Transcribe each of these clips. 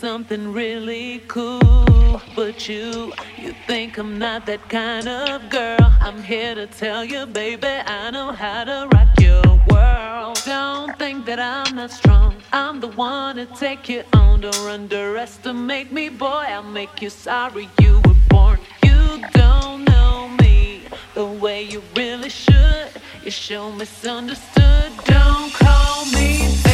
something really cool. But you, you think I'm not that kind of girl. I'm here to tell you, baby, I know how to rock your world. Don't think that I'm not strong. I'm the one to take you on. Don't underestimate me, boy. I'll make you sorry you were born. You don't know me the way you really should. You show misunderstood. Don't call me.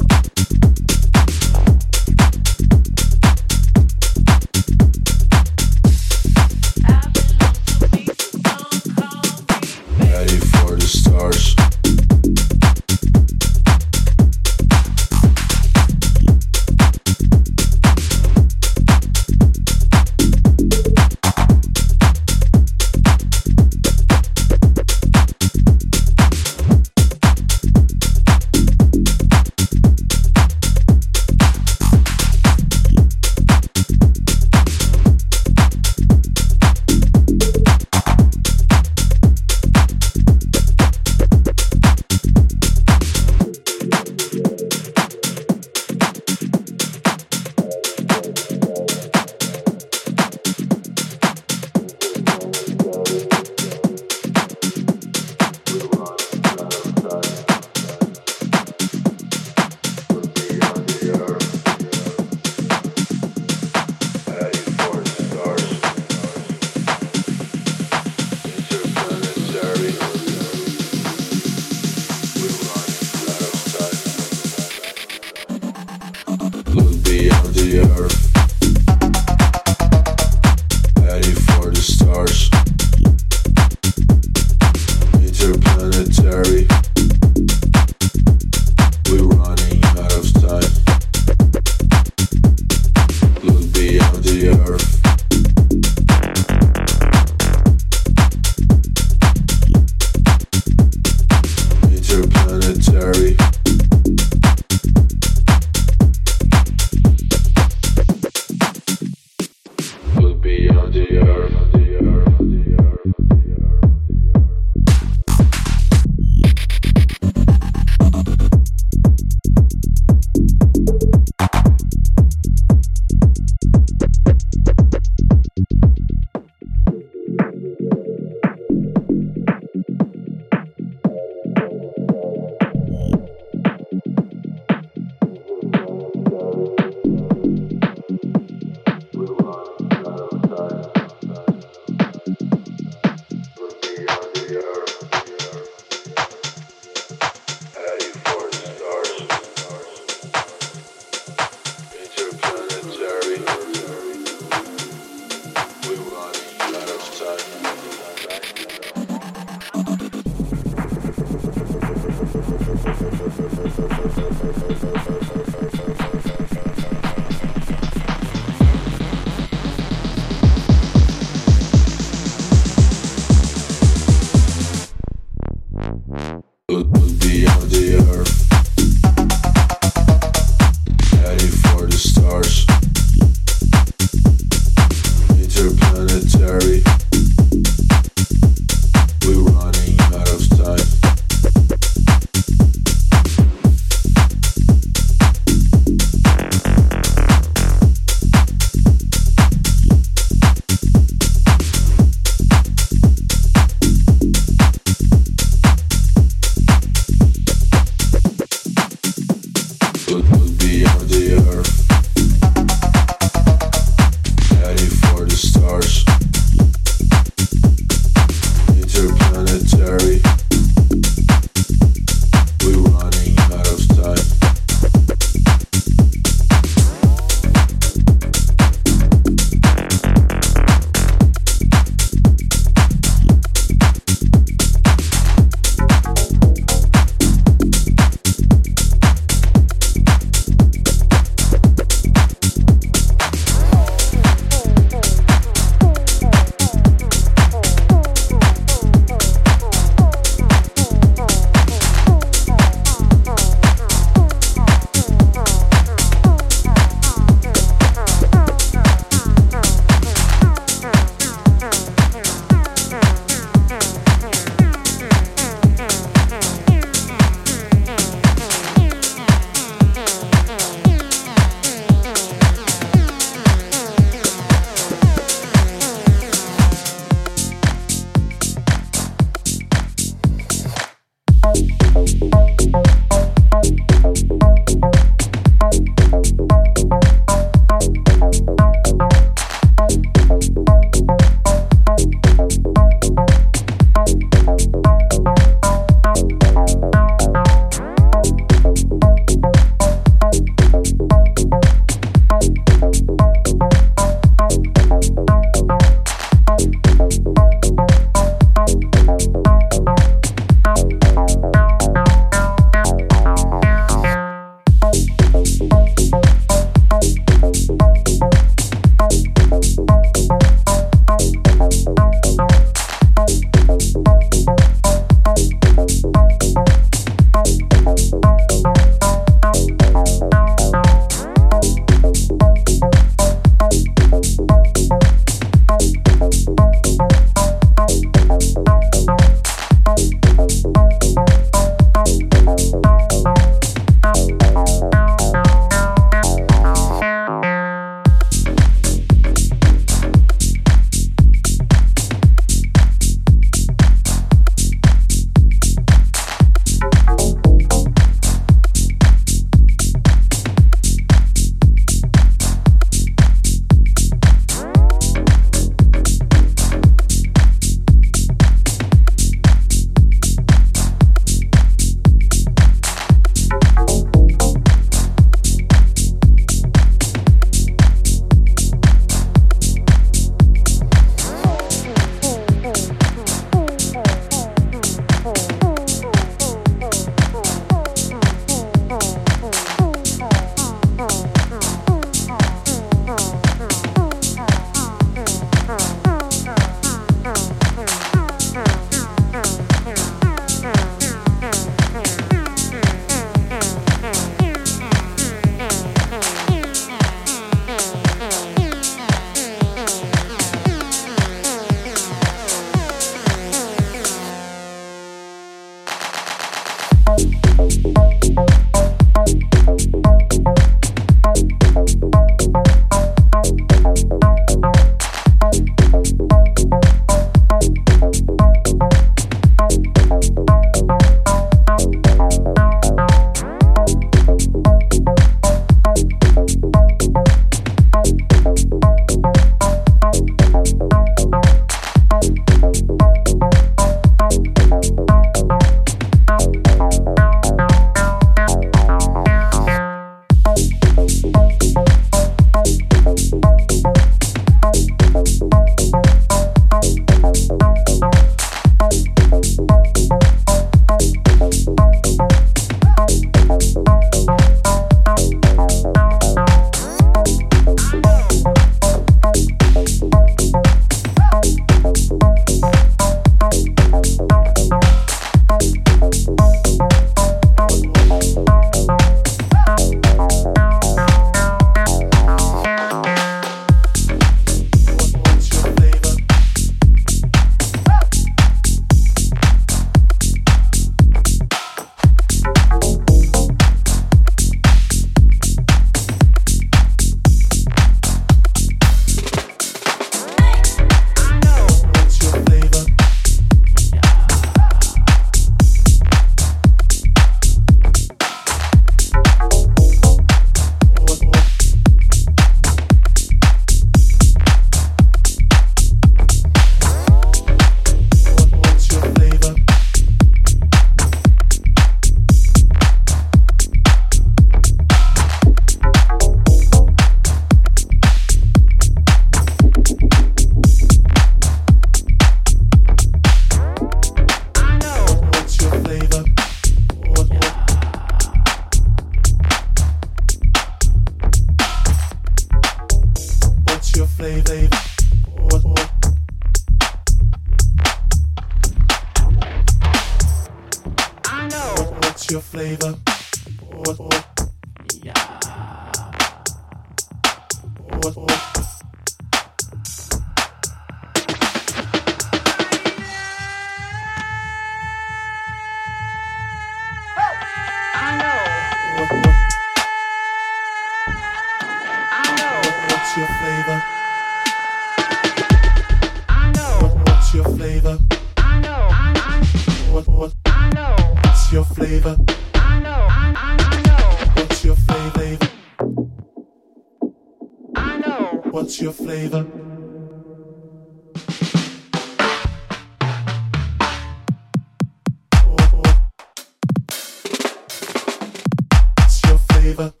flavor.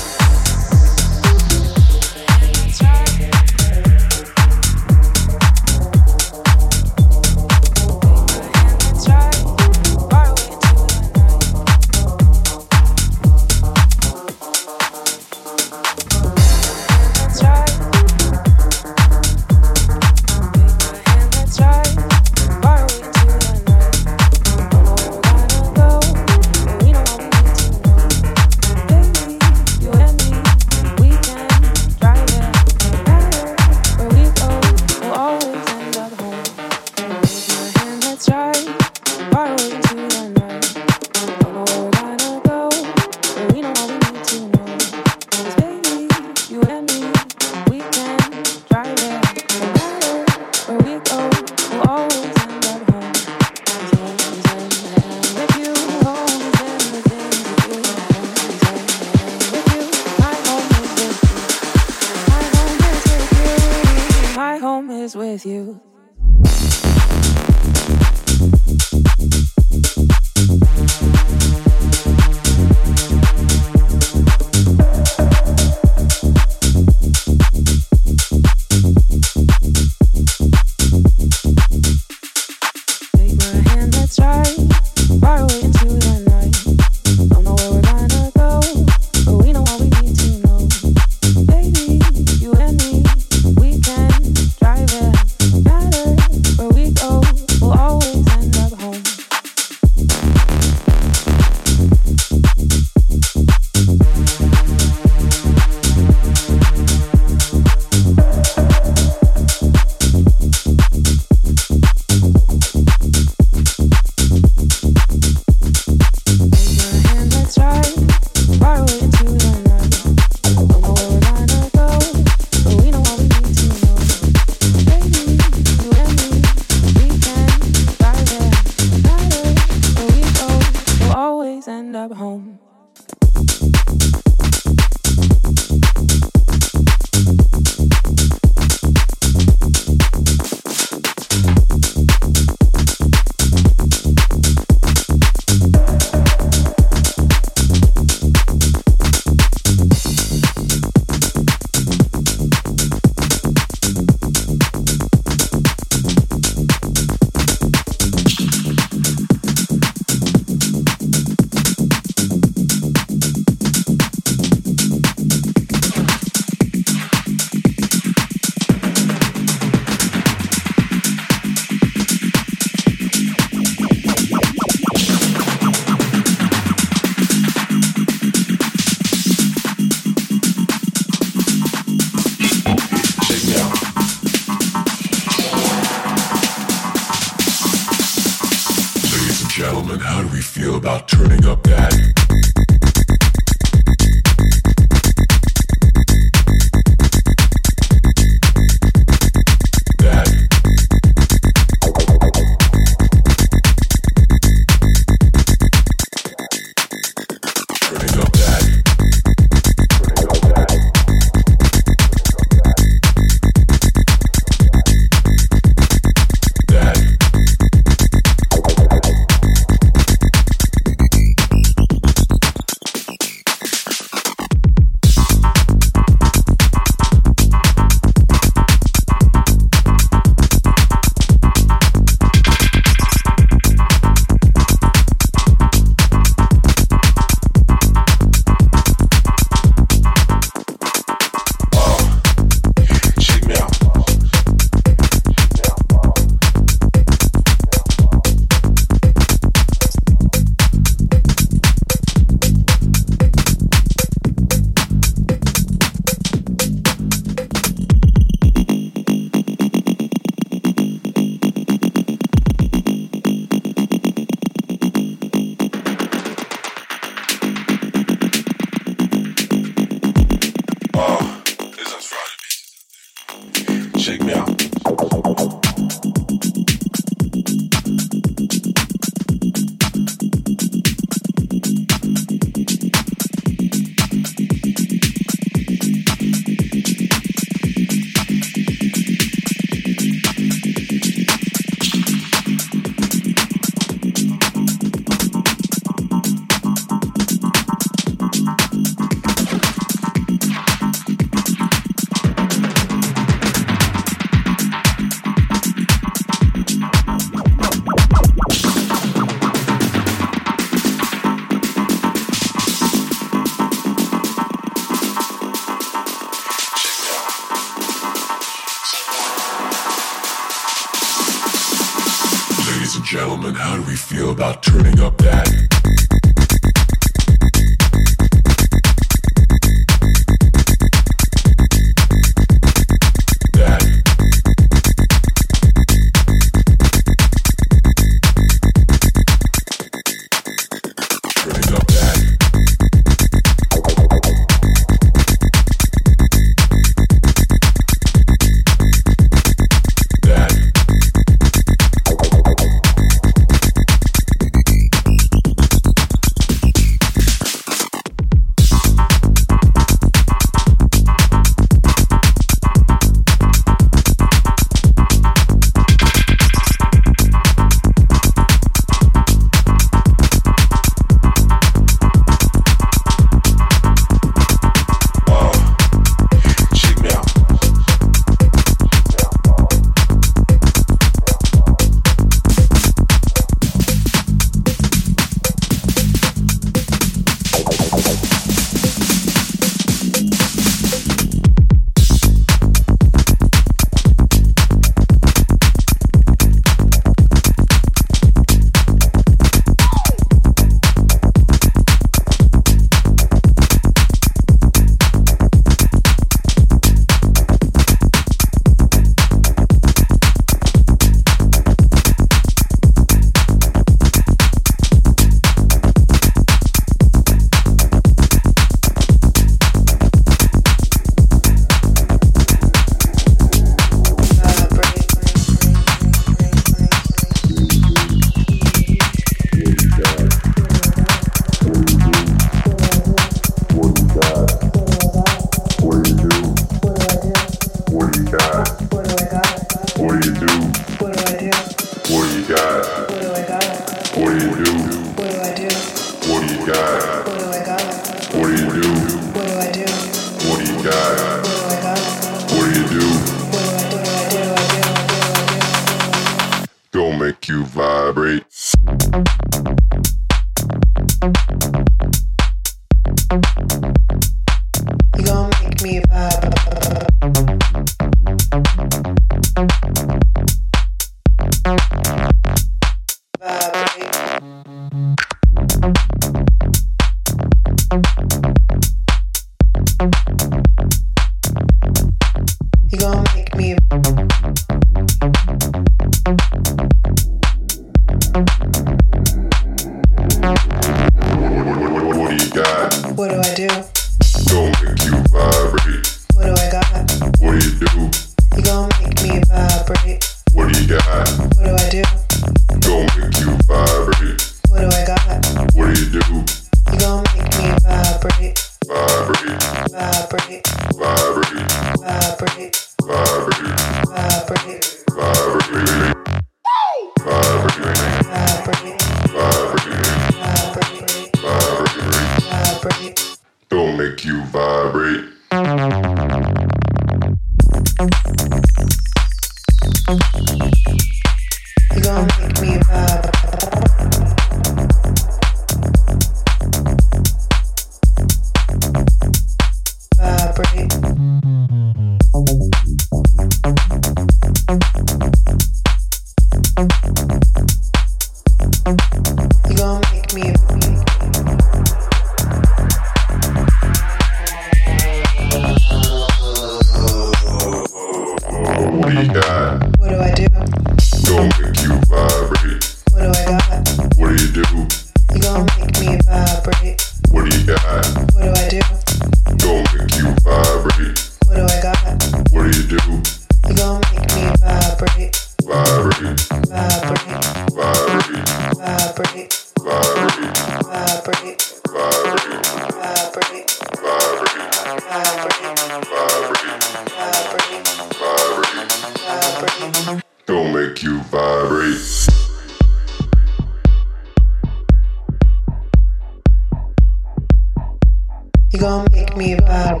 gon' make me vibe.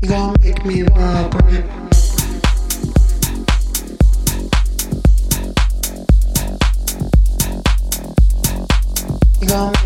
You gon' make me vibe. You gon'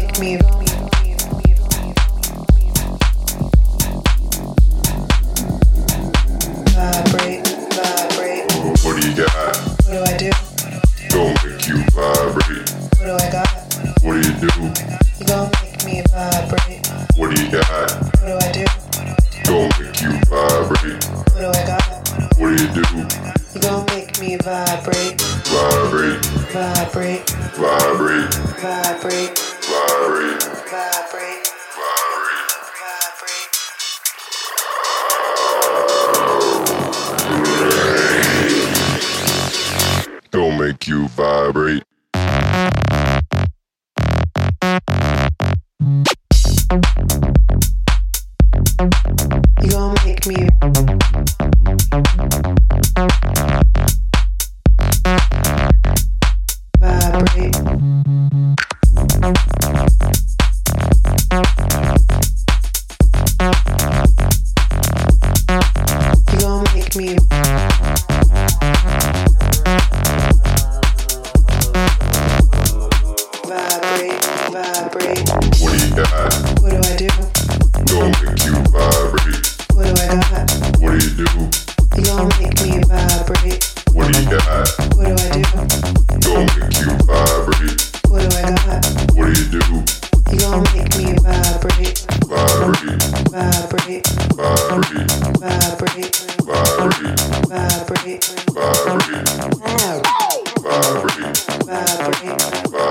vibrate, vibrate, vibrate,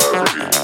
vibrate.